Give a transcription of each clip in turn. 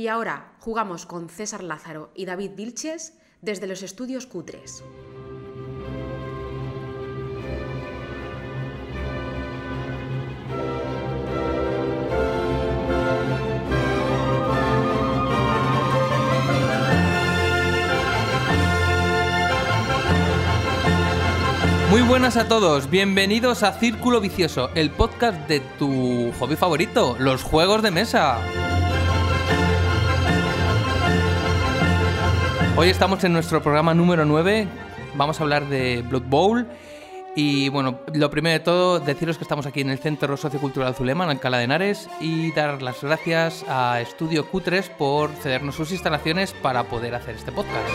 Y ahora jugamos con César Lázaro y David Vilches desde los estudios Cutres. Muy buenas a todos, bienvenidos a Círculo Vicioso, el podcast de tu hobby favorito, los juegos de mesa. Hoy estamos en nuestro programa número 9, vamos a hablar de Blood Bowl. Y bueno, lo primero de todo, deciros que estamos aquí en el Centro Sociocultural Zulema, en Alcalá de Henares, y dar las gracias a Estudio Q3 por cedernos sus instalaciones para poder hacer este podcast.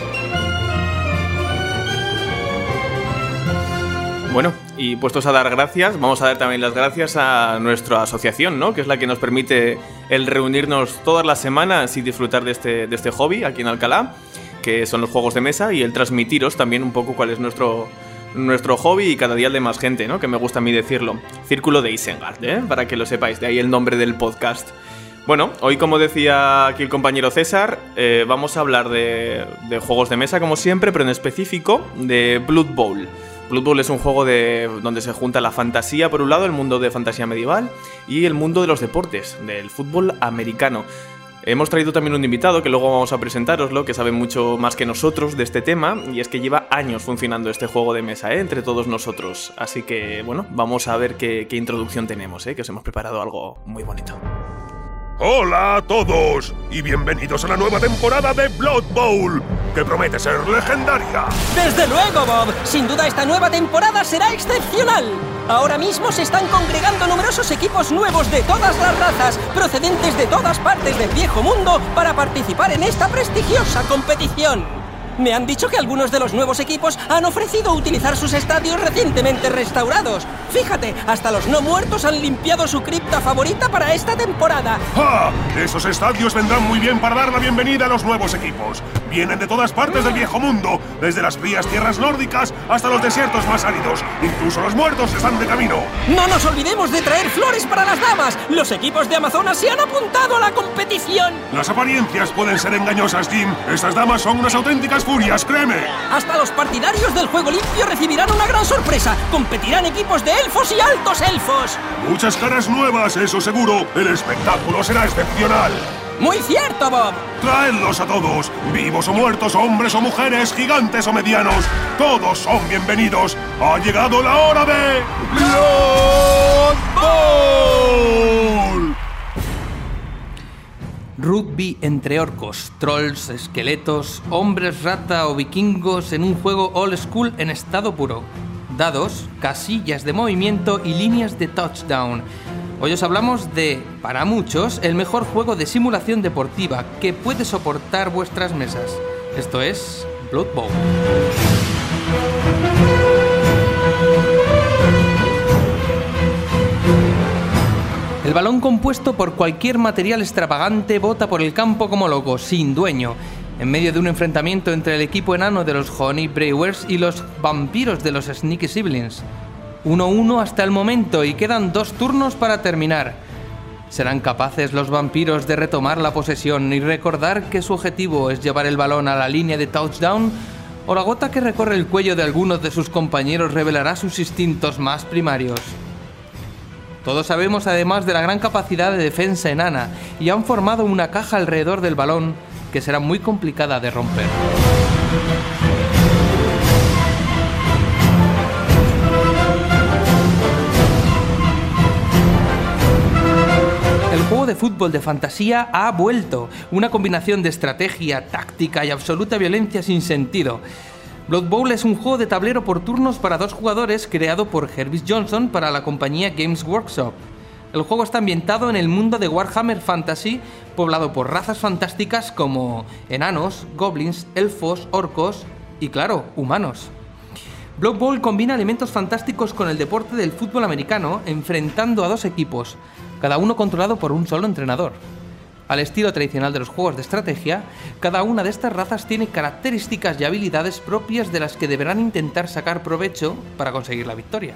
Bueno, y puestos a dar gracias, vamos a dar también las gracias a nuestra asociación, ¿no? Que es la que nos permite el reunirnos todas las semanas y disfrutar de este, de este hobby aquí en Alcalá, que son los juegos de mesa, y el transmitiros también un poco cuál es nuestro, nuestro hobby y cada día el de más gente, ¿no? Que me gusta a mí decirlo. Círculo de Isengard, ¿eh? Para que lo sepáis, de ahí el nombre del podcast. Bueno, hoy como decía aquí el compañero César, eh, vamos a hablar de, de juegos de mesa como siempre, pero en específico de Blood Bowl. Blood Bowl es un juego de, donde se junta la fantasía, por un lado, el mundo de fantasía medieval, y el mundo de los deportes, del fútbol americano. Hemos traído también un invitado que luego vamos a presentaroslo, que sabe mucho más que nosotros de este tema, y es que lleva años funcionando este juego de mesa ¿eh? entre todos nosotros. Así que, bueno, vamos a ver qué, qué introducción tenemos, ¿eh? que os hemos preparado algo muy bonito. Hola a todos y bienvenidos a la nueva temporada de Blood Bowl, que promete ser legendaria. Desde luego, Bob. Sin duda esta nueva temporada será excepcional. Ahora mismo se están congregando numerosos equipos nuevos de todas las razas, procedentes de todas partes del viejo mundo, para participar en esta prestigiosa competición. Me han dicho que algunos de los nuevos equipos han ofrecido utilizar sus estadios recientemente restaurados. Fíjate, hasta los no muertos han limpiado su cripta favorita para esta temporada. ¡Ja! Esos estadios vendrán muy bien para dar la bienvenida a los nuevos equipos. Vienen de todas partes del viejo mundo, desde las frías tierras nórdicas hasta los desiertos más áridos. Incluso los muertos están de camino. No nos olvidemos de traer flores para las damas. Los equipos de Amazonas se han apuntado a la competición. Las apariencias pueden ser engañosas, Jim. Estas damas son unas auténticas furias, créeme. Hasta los partidarios del juego limpio recibirán una gran sorpresa. Competirán equipos de elfos y altos elfos. Muchas caras nuevas, eso seguro. El espectáculo será excepcional. Muy cierto, Bob. Traedlos a todos, vivos o muertos, hombres o mujeres, gigantes o medianos. Todos son bienvenidos. Ha llegado la hora de... Bowl. Rugby entre orcos, trolls, esqueletos, hombres rata o vikingos en un juego old school en estado puro. Dados, casillas de movimiento y líneas de touchdown. Hoy os hablamos de, para muchos, el mejor juego de simulación deportiva que puede soportar vuestras mesas. Esto es Blood Bowl. Balón compuesto por cualquier material extravagante bota por el campo como loco, sin dueño, en medio de un enfrentamiento entre el equipo enano de los Honey Brewers y los vampiros de los Sneaky Siblings. 1-1 hasta el momento y quedan dos turnos para terminar. ¿Serán capaces los vampiros de retomar la posesión y recordar que su objetivo es llevar el balón a la línea de touchdown? ¿O la gota que recorre el cuello de algunos de sus compañeros revelará sus instintos más primarios? Todos sabemos además de la gran capacidad de defensa enana y han formado una caja alrededor del balón que será muy complicada de romper. El juego de fútbol de fantasía ha vuelto, una combinación de estrategia, táctica y absoluta violencia sin sentido. Blood Bowl es un juego de tablero por turnos para dos jugadores creado por Herbie Johnson para la compañía Games Workshop. El juego está ambientado en el mundo de Warhammer Fantasy, poblado por razas fantásticas como enanos, goblins, elfos, orcos y, claro, humanos. Blood Bowl combina elementos fantásticos con el deporte del fútbol americano, enfrentando a dos equipos, cada uno controlado por un solo entrenador. Al estilo tradicional de los juegos de estrategia, cada una de estas razas tiene características y habilidades propias de las que deberán intentar sacar provecho para conseguir la victoria.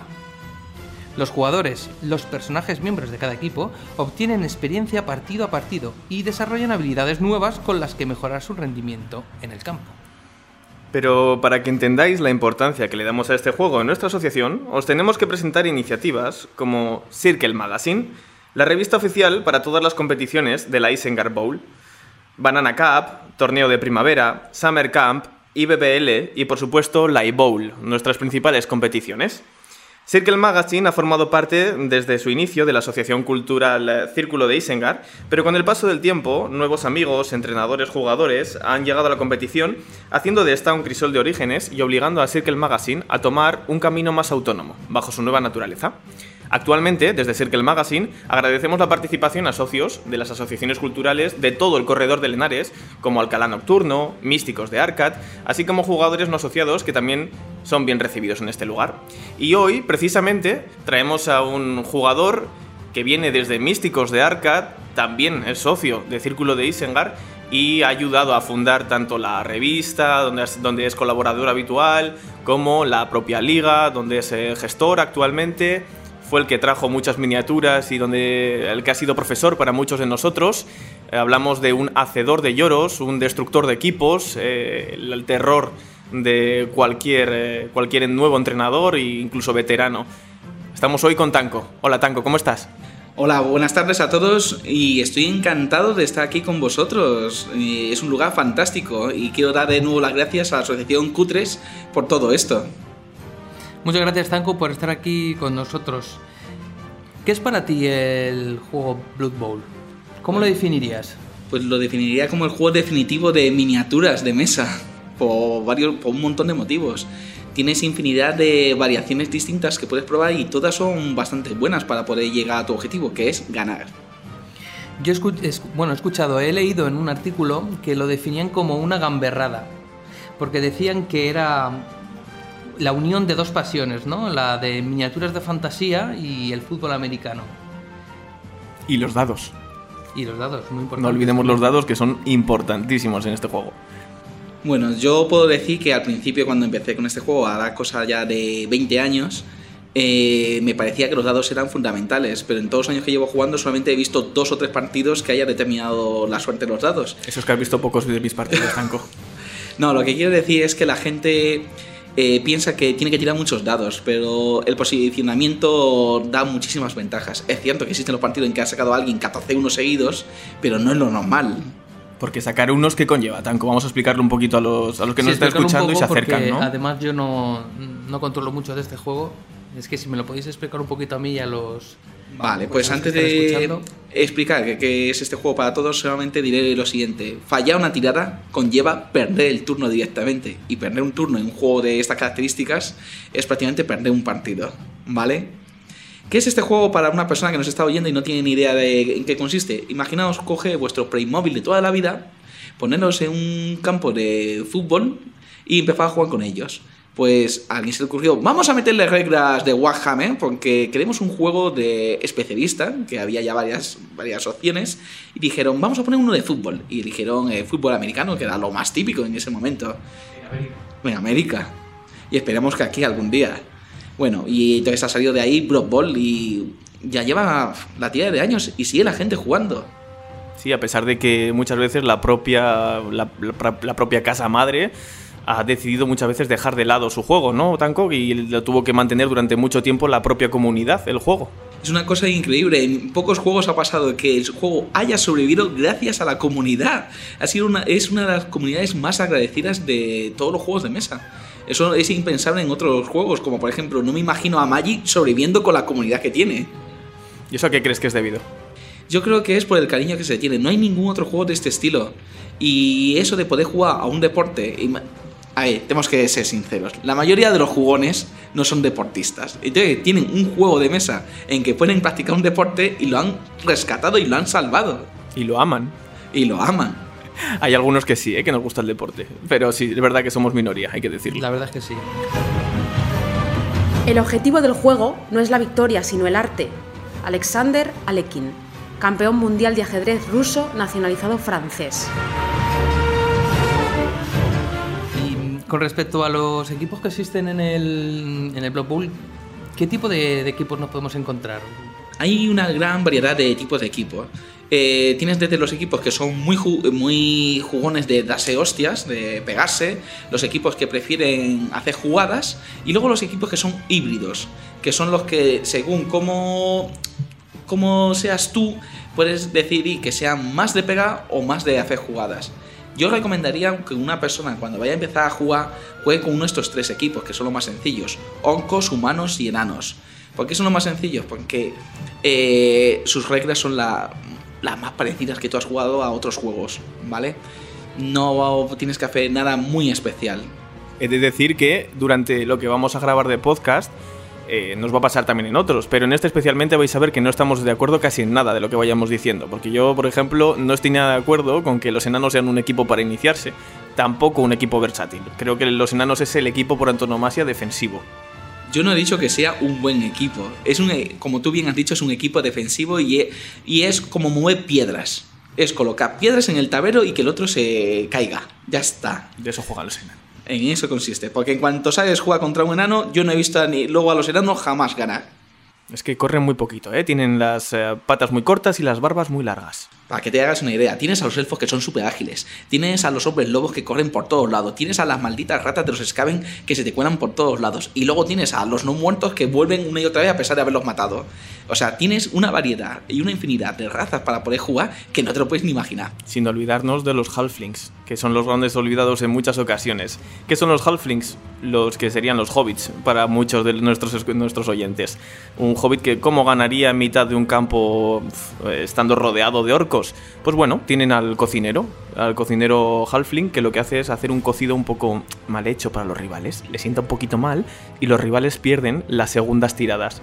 Los jugadores, los personajes miembros de cada equipo, obtienen experiencia partido a partido y desarrollan habilidades nuevas con las que mejorar su rendimiento en el campo. Pero para que entendáis la importancia que le damos a este juego en nuestra asociación, os tenemos que presentar iniciativas como Circle Magazine, la revista oficial para todas las competiciones de la Isengard Bowl, Banana Cup, Torneo de Primavera, Summer Camp, IBBL y por supuesto la iBowl, nuestras principales competiciones. Circle Magazine ha formado parte desde su inicio de la Asociación Cultural Círculo de Isengard, pero con el paso del tiempo, nuevos amigos, entrenadores, jugadores han llegado a la competición, haciendo de esta un crisol de orígenes y obligando a Circle Magazine a tomar un camino más autónomo, bajo su nueva naturaleza. Actualmente, desde Circle Magazine, agradecemos la participación a socios de las asociaciones culturales de todo el corredor de Lenares, como Alcalá Nocturno, Místicos de Arcad, así como jugadores no asociados que también son bien recibidos en este lugar. Y hoy, precisamente, traemos a un jugador que viene desde Místicos de Arcad, también es socio de Círculo de Isengard y ha ayudado a fundar tanto la revista, donde es, donde es colaborador habitual, como la propia liga, donde es eh, gestor actualmente fue el que trajo muchas miniaturas y donde el que ha sido profesor para muchos de nosotros. Eh, hablamos de un hacedor de lloros, un destructor de equipos, eh, el, terror de cualquier, eh, cualquier nuevo entrenador e incluso veterano. Estamos hoy con Tanco. Hola Tanco, ¿cómo estás? Hola, buenas tardes a todos y estoy encantado de estar aquí con vosotros. Es un lugar fantástico y quiero dar de nuevo las gracias a la Asociación Cutres por todo esto. Muchas gracias, Tanko, por estar aquí con nosotros. ¿Qué es para ti el juego Blood Bowl? ¿Cómo lo definirías? Pues lo definiría como el juego definitivo de miniaturas de mesa, por, varios, por un montón de motivos. Tienes infinidad de variaciones distintas que puedes probar y todas son bastante buenas para poder llegar a tu objetivo, que es ganar. Yo bueno, he escuchado, he leído en un artículo que lo definían como una gamberrada, porque decían que era la unión de dos pasiones, ¿no? La de miniaturas de fantasía y el fútbol americano. Y los dados. Y los dados, muy importante. No olvidemos los dados que son importantísimos en este juego. Bueno, yo puedo decir que al principio cuando empecé con este juego, a dar cosa ya de 20 años, eh, me parecía que los dados eran fundamentales, pero en todos los años que llevo jugando solamente he visto dos o tres partidos que haya determinado la suerte de los dados. Eso es que has visto pocos de mis partidos, Tanco. no, lo que quiero decir es que la gente eh, piensa que tiene que tirar muchos dados, pero el posicionamiento da muchísimas ventajas. Es cierto que existen los partidos en que ha sacado a alguien 14 unos seguidos, pero no es lo normal. Porque sacar unos que conlleva, Tanco, vamos a explicarlo un poquito a los, a los que nos están escuchando y se acercan, ¿no? Además yo no, no controlo mucho de este juego, es que si me lo podéis explicar un poquito a mí y a los, Vale, pues antes de explicar qué es este juego para todos, solamente diré lo siguiente. Fallar una tirada conlleva perder el turno directamente. Y perder un turno en un juego de estas características es prácticamente perder un partido. ¿Vale? ¿Qué es este juego para una persona que nos está oyendo y no tiene ni idea de en qué consiste? Imaginaos, coge vuestro Playmobil de toda la vida, ponerlos en un campo de fútbol y empezar a jugar con ellos pues a alguien se le ocurrió, vamos a meterle reglas de Warhammer, porque queremos un juego de especialista, que había ya varias, varias opciones, y dijeron, vamos a poner uno de fútbol. Y dijeron eh, fútbol americano, que era lo más típico en ese momento. En América. En América. Y esperamos que aquí algún día. Bueno, y entonces ha salido de ahí Blood Bowl y ya lleva la tira de años y sigue la gente jugando. Sí, a pesar de que muchas veces la propia, la propia casa madre ha decidido muchas veces dejar de lado su juego, ¿no, Tanko? Y lo tuvo que mantener durante mucho tiempo la propia comunidad, el juego. Es una cosa increíble. En pocos juegos ha pasado que el juego haya sobrevivido gracias a la comunidad. Ha sido una, es una de las comunidades más agradecidas de todos los juegos de mesa. Eso es impensable en otros juegos, como por ejemplo, no me imagino a Magic sobreviviendo con la comunidad que tiene. ¿Y eso a qué crees que es debido? Yo creo que es por el cariño que se tiene. No hay ningún otro juego de este estilo. Y eso de poder jugar a un deporte, a ver, tenemos que ser sinceros. La mayoría de los jugones no son deportistas. Entonces tienen un juego de mesa en que pueden practicar un deporte y lo han rescatado y lo han salvado. Y lo aman. Y lo aman. Hay algunos que sí, ¿eh? que nos gusta el deporte. Pero sí, es verdad que somos minoría, hay que decirlo. La verdad es que sí. El objetivo del juego no es la victoria, sino el arte. Alexander Alekin, campeón mundial de ajedrez ruso nacionalizado francés. Con respecto a los equipos que existen en el, en el Blood Bowl, ¿Qué tipo de, equipos nos podemos encontrar? Hay una gran variedad de tipos de equipos. Eh, tienes desde los equipos que son muy, muy jugones de darse hostias, de pegarse, los equipos que prefieren hacer jugadas, y luego los equipos que son híbridos, que son los que según cómo, cómo seas tú, puedes decidir que sean más de pegar o más de hacer jugadas. Yo recomendaría que una persona cuando vaya a empezar a jugar juegue con uno de estos tres equipos, que son los más sencillos, oncos, humanos y enanos. ¿Por qué son los más sencillos? Porque eh, sus reglas son las más parecidas que tú has jugado a otros juegos, ¿vale? No tienes que hacer nada muy especial. He de decir que durante lo que vamos a grabar de podcast, eh, nos va a pasar también en otros, pero en este especialmente vais a ver que no estamos de acuerdo casi en nada de lo que vayamos diciendo, porque yo, por ejemplo, no estoy nada de acuerdo con que los enanos sean un equipo para iniciarse, tampoco un equipo versátil. Creo que los enanos es el equipo por antonomasia defensivo. Yo no he dicho que sea un buen equipo. Es un, e, como tú bien has dicho, es un equipo defensivo y, e, y es como mover piedras. Es colocar piedras en el tablero y que el otro se caiga. Ya está. De eso juegan los enanos. En eso consiste. Porque en cuanto sabes jugar contra un enano, yo no he visto ni luego a los enanos jamás ganar. Es que corren muy poquito, ¿eh? Tienen las eh, patas muy cortas y las barbas muy largas. Para que te hagas una idea, tienes a los elfos que son súper ágiles, tienes a los hombres lobos que corren por todos lados, tienes a las malditas ratas de los Skaven que se te cuelan por todos lados, y luego tienes a los no muertos que vuelven una y otra vez a pesar de haberlos matado. O sea, tienes una variedad y una infinidad de razas para poder jugar que no te lo puedes ni imaginar. Sin olvidarnos de los halflings, que son los grandes olvidados en muchas ocasiones. ¿Qué son los halflings? Los que serían los hobbits para muchos de nuestros, nuestros oyentes. Un hobbit que, ¿cómo ganaría en mitad de un campo estando rodeado de orcos? Pues bueno, tienen al cocinero, al cocinero Halfling, que lo que hace es hacer un cocido un poco mal hecho para los rivales. Le sienta un poquito mal y los rivales pierden las segundas tiradas.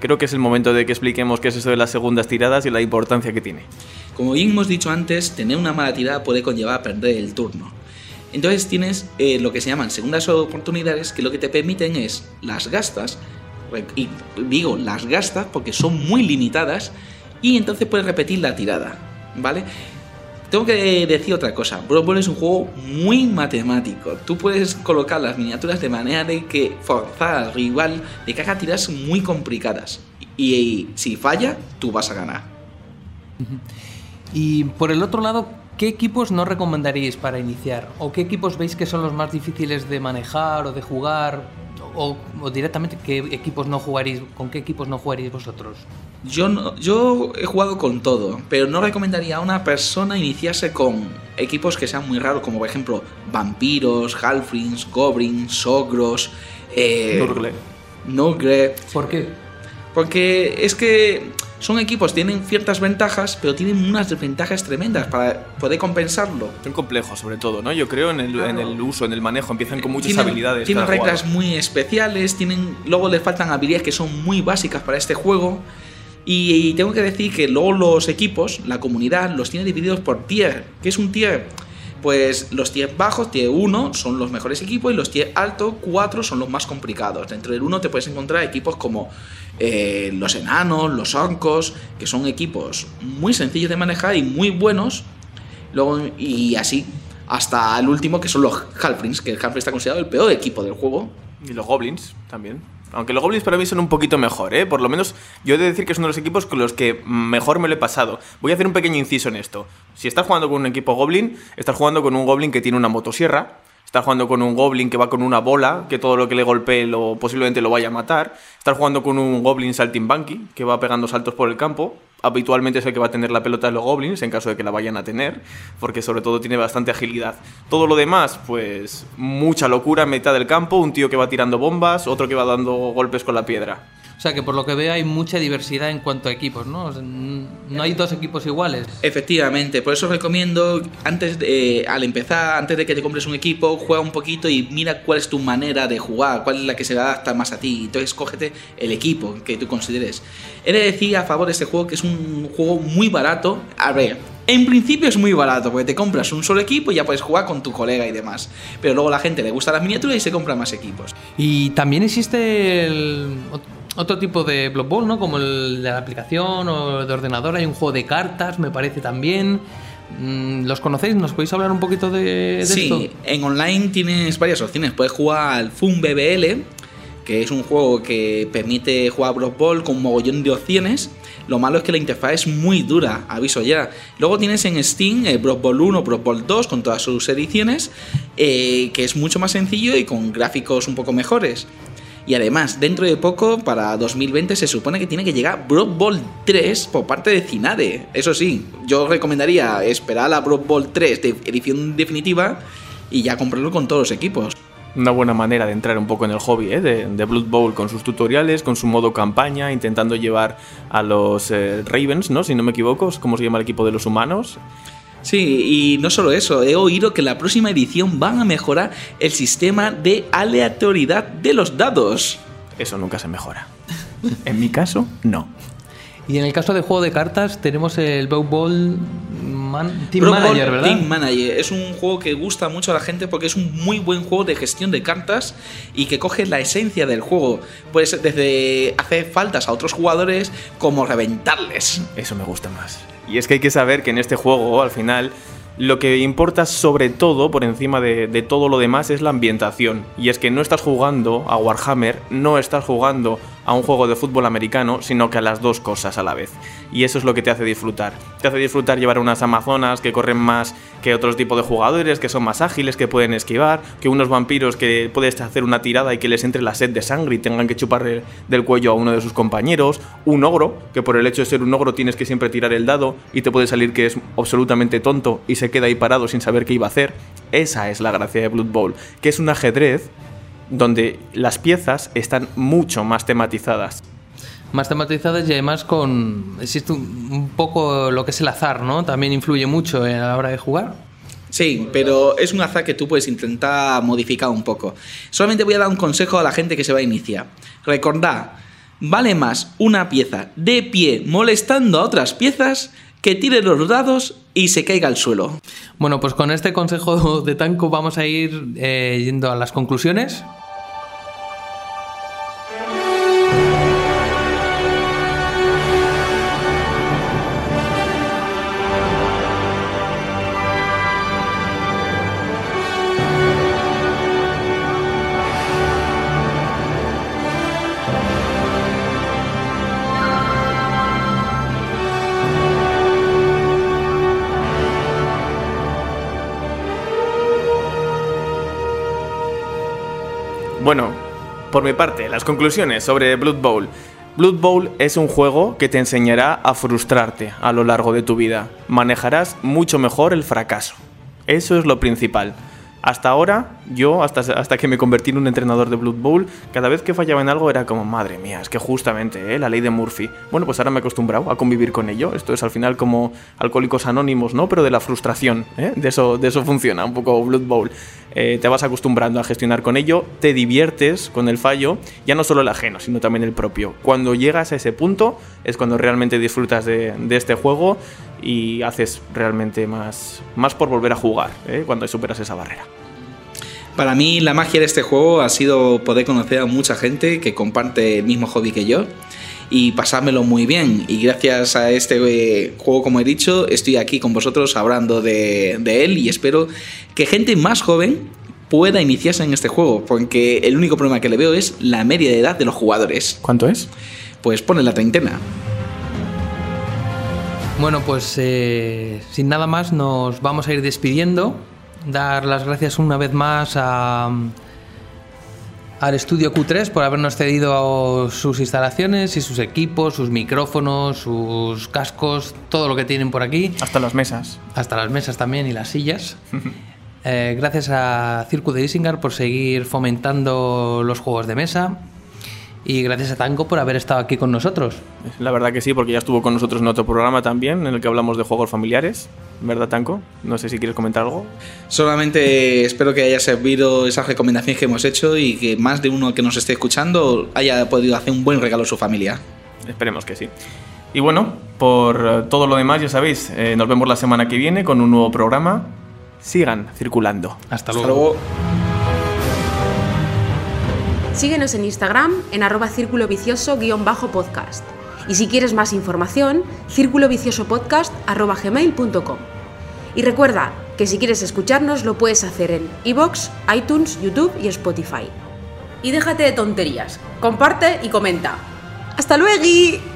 Creo que es el momento de que expliquemos qué es eso de las segundas tiradas y la importancia que tiene. Como bien hemos dicho antes, tener una mala tirada puede conllevar a perder el turno. Entonces tienes eh, lo que se llaman segundas oportunidades que lo que te permiten es las gastas, y digo las gastas porque son muy limitadas, y entonces puedes repetir la tirada. ¿Vale? Tengo que decir otra cosa, Blood es un juego muy matemático. Tú puedes colocar las miniaturas de manera de que forzar al rival de que haga tiras muy complicadas. Y, si falla, tú vas a ganar. Y por el otro lado, ¿qué equipos no recomendaríais para iniciar? ¿O qué equipos veis que son los más difíciles de manejar o de jugar? O, directamente qué equipos no jugaréis, con qué equipos no jugaréis vosotros? Yo, yo he jugado con todo, pero no recomendaría a una persona iniciarse con equipos que sean muy raros, como por ejemplo vampiros, halflings, goblins, ogros, eh, Nurgle. ¿Por qué? Porque es que son equipos, tienen ciertas ventajas, pero tienen unas desventajas tremendas para poder compensarlo. Son complejos, sobre todo, ¿no? Yo creo en el, en el uso, en el manejo, empiezan con muchas habilidades. Tienen reglas muy especiales, tienen, luego les faltan habilidades que son muy básicas para este juego. Y, tengo que decir que luego los equipos, la comunidad, los tiene divididos por tier. ¿Qué es un tier? Pues los tier bajos, tier 1, son los mejores equipos y los tier altos, 4, son los más complicados. Dentro del 1 te puedes encontrar equipos como eh, los enanos, los orcos, que son equipos muy sencillos de manejar y muy buenos. Luego, y así, hasta el último, que son los Halflings, que el Halfling está considerado el peor equipo del juego. Y los Goblins también. Aunque los Goblins para mí son un poquito mejor, ¿eh? Por lo menos yo he de decir que es uno de los equipos con los que mejor me lo he pasado. Voy a hacer un pequeño inciso en esto. Si estás jugando con un equipo Goblin, estás jugando con un Goblin que tiene una motosierra, estás jugando con un Goblin que va con una bola, que todo lo que le golpee lo, posiblemente lo vaya a matar, estás jugando con un Goblin Saltimbanqui, que va pegando saltos por el campo, habitualmente es el que va a tener la pelota de los goblins en caso de que la vayan a tener, porque sobre todo tiene bastante agilidad. Todo lo demás, pues mucha locura en mitad del campo, un tío que va tirando bombas, otro que va dando golpes con la piedra. O sea que por lo que veo hay mucha diversidad en cuanto a equipos, ¿no? no hay dos equipos iguales. Efectivamente, por eso recomiendo antes de, al empezar, antes de que te compres un equipo, juega un poquito y mira cuál es tu manera de jugar, cuál es la que se adapta más a ti. Entonces cógete el equipo que tú consideres. He de decir a favor de este juego que es un juego muy barato. A ver, en principio es muy barato, porque te compras un solo equipo y ya puedes jugar con tu colega y demás. Pero luego a la gente le gusta las miniaturas y se compra más equipos. Y también existe el otro tipo de Blood Bowl, ¿no? Como el de la aplicación o de ordenador. Hay un juego de cartas, me parece también. Mm, ¿Los conocéis? ¿Nos podéis hablar un poquito de, sí, esto? Sí, en online tienes varias opciones. Puedes jugar al Fun BBL, que es un juego que permite jugar Blood Bowl con un mogollón de opciones. Lo malo es que la interfaz es muy dura, aviso ya. Luego tienes en Steam eh, Blood Bowl 1, Blood Bowl 2 con todas sus ediciones, eh, que es mucho más sencillo y con gráficos un poco mejores. Y además, dentro de poco, para 2020, se supone que tiene que llegar Blood Bowl 3 por parte de Cinade. Eso sí, yo recomendaría esperar a la Blood Bowl 3 de edición definitiva y ya comprarlo con todos los equipos. Una buena manera de entrar un poco en el hobby ¿eh? de, Blood Bowl con sus tutoriales, con su modo campaña, intentando llevar a los eh, Ravens, ¿no? Si no me equivoco, ¿cómo se llama el equipo de los humanos? Sí, y no solo eso, he oído que en la próxima edición van a mejorar el sistema de aleatoriedad de los dados. Eso nunca se mejora. en mi caso, no. Y en el caso de juego de cartas tenemos el Blood Bowl Team Manager, ¿verdad? Team Manager. Es un juego que gusta mucho a la gente porque es un muy buen juego de gestión de cartas y que coge la esencia del juego. Pues desde hacer faltas a otros jugadores como reventarles. Eso me gusta más. Y es que hay que saber que en este juego, al final, lo que importa sobre todo, por encima de, todo lo demás, es la ambientación. Y es que no estás jugando a Warhammer, no estás jugando a un juego de fútbol americano, sino que a las dos cosas a la vez. Y eso es lo que te hace disfrutar. Te hace disfrutar llevar unas amazonas que corren más que otros tipos de jugadores, que son más ágiles, que pueden esquivar, que unos vampiros que puedes hacer una tirada y que les entre la sed de sangre y tengan que chupar del cuello a uno de sus compañeros, un ogro, que por el hecho de ser un ogro tienes que siempre tirar el dado y te puede salir que es absolutamente tonto y se queda ahí parado sin saber qué iba a hacer. Esa es la gracia de Blood Bowl, que es un ajedrez donde las piezas están mucho más tematizadas. Más tematizadas y además con... existe un poco lo que es el azar, ¿no? También influye mucho a la hora de jugar. Sí, pero es un azar que tú puedes intentar modificar un poco. Solamente voy a dar un consejo a la gente que se va a iniciar. Recordad, vale más una pieza de pie molestando a otras piezas que tire los dados y se caiga al suelo. Bueno, pues con este consejo de Tanco vamos a ir eh, yendo a las conclusiones. Bueno, por mi parte, las conclusiones sobre Blood Bowl. Blood Bowl es un juego que te enseñará a frustrarte a lo largo de tu vida. Manejarás mucho mejor el fracaso. Eso es lo principal. Hasta ahora, yo, hasta, hasta que me convertí en un entrenador de Blood Bowl, cada vez que fallaba en algo era como, madre mía, es que justamente, ¿eh? la ley de Murphy. Bueno, pues ahora me he acostumbrado a convivir con ello. Esto es al final como alcohólicos anónimos, ¿no? Pero de la frustración, ¿eh? De, eso, de eso funciona un poco Blood Bowl. Eh, te vas acostumbrando a gestionar con ello, te diviertes con el fallo, ya no solo el ajeno, sino también el propio. Cuando llegas a ese punto es cuando realmente disfrutas de, de este juego y haces realmente más, más por volver a jugar ¿eh? cuando superas esa barrera. Para mí la magia de este juego ha sido poder conocer a mucha gente que comparte el mismo hobby que yo y pasármelo muy bien. Y gracias a este eh, juego, como he dicho, estoy aquí con vosotros hablando de, de él y espero que gente más joven pueda iniciarse en este juego, porque el único problema que le veo es la media de edad de los jugadores. ¿Cuánto es? Pues pone la treintena. Bueno, pues eh, sin nada más nos vamos a ir despidiendo. Dar las gracias una vez más a, al estudio Q3 por habernos cedido sus instalaciones y sus equipos, sus micrófonos, sus cascos, todo lo que tienen por aquí. Hasta las mesas. Hasta las mesas también y las sillas. Eh, gracias a Circo de Isingar por seguir fomentando los juegos de mesa y gracias a Tango por haber estado aquí con nosotros. La verdad que sí, porque ya estuvo con nosotros en otro programa también, en el que hablamos de juegos familiares. ¿Verdad, Tanco? No sé si quieres comentar algo. Solamente espero que haya servido esas recomendaciones que hemos hecho y que más de uno que nos esté escuchando haya podido hacer un buen regalo a su familia. Esperemos que sí. Y bueno, por todo lo demás, ya sabéis, eh, nos vemos la semana que viene con un nuevo programa. Sigan circulando. Hasta luego. Hasta luego. Síguenos en Instagram en arroba círculo vicioso-podcast. Y si quieres más información, círculo vicioso podcast arroba gmail.com. Y recuerda que si quieres escucharnos lo puedes hacer en iBox, iTunes, YouTube y Spotify. Y déjate de tonterías. Comparte y comenta. ¡Hasta luego!